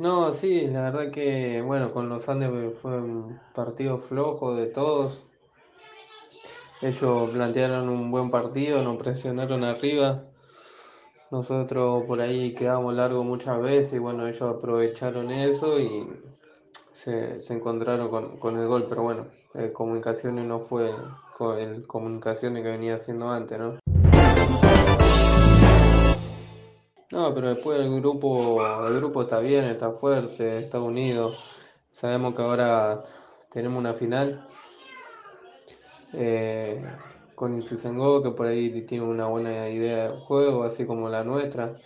la verdad que, bueno, con los Andes fue un partido flojo de todos. Ellos plantearon un buen partido, nos presionaron arriba. Nosotros por ahí quedamos largo muchas veces y bueno, ellos aprovecharon eso y se, encontraron con, el gol, pero bueno, eh, comunicaciones no fue con el comunicaciones que venía haciendo antes, ¿no? No, pero después el grupo, el grupo está bien, está fuerte, está unido. Sabemos que ahora tenemos una final eh, con Ituzaingó, que por ahí tiene una buena idea de juego, así como la nuestra.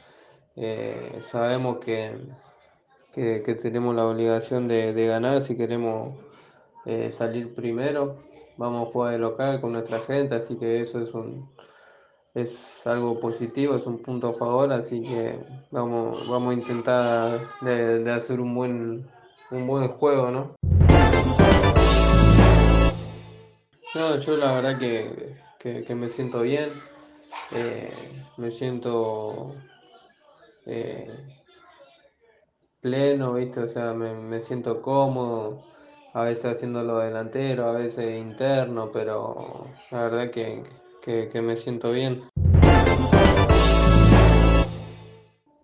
Eh, sabemos que, que, tenemos la obligación de, ganar si queremos eh, salir primero. Vamos a jugar de local con nuestra gente, así que eso es un es algo positivo, es un punto a favor, así que vamos, vamos a intentar de, hacer un buen, un buen juego, ¿no? No, yo la verdad que, me siento bien, eh, me siento eh, pleno, ¿viste? O sea, me, siento cómodo, a veces haciéndolo delantero, a veces interno, pero la verdad que, que, me siento bien.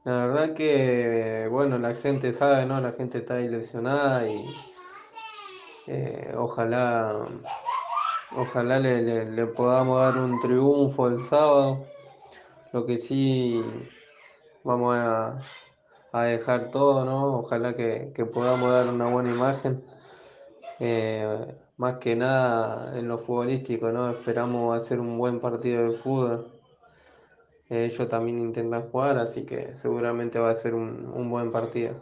La verdad que, bueno, la gente sabe, ¿no? La gente está ilusionada y eh, ojalá Ojalá le, podamos dar un triunfo el sábado. Lo que sí vamos a, dejar todo, ¿no? Ojalá que, podamos dar una buena imagen. Eh, más que nada en lo futbolístico, ¿no? Esperamos hacer un buen partido de fútbol. ellos también intentan jugar, así que seguramente va a ser un, un buen partido.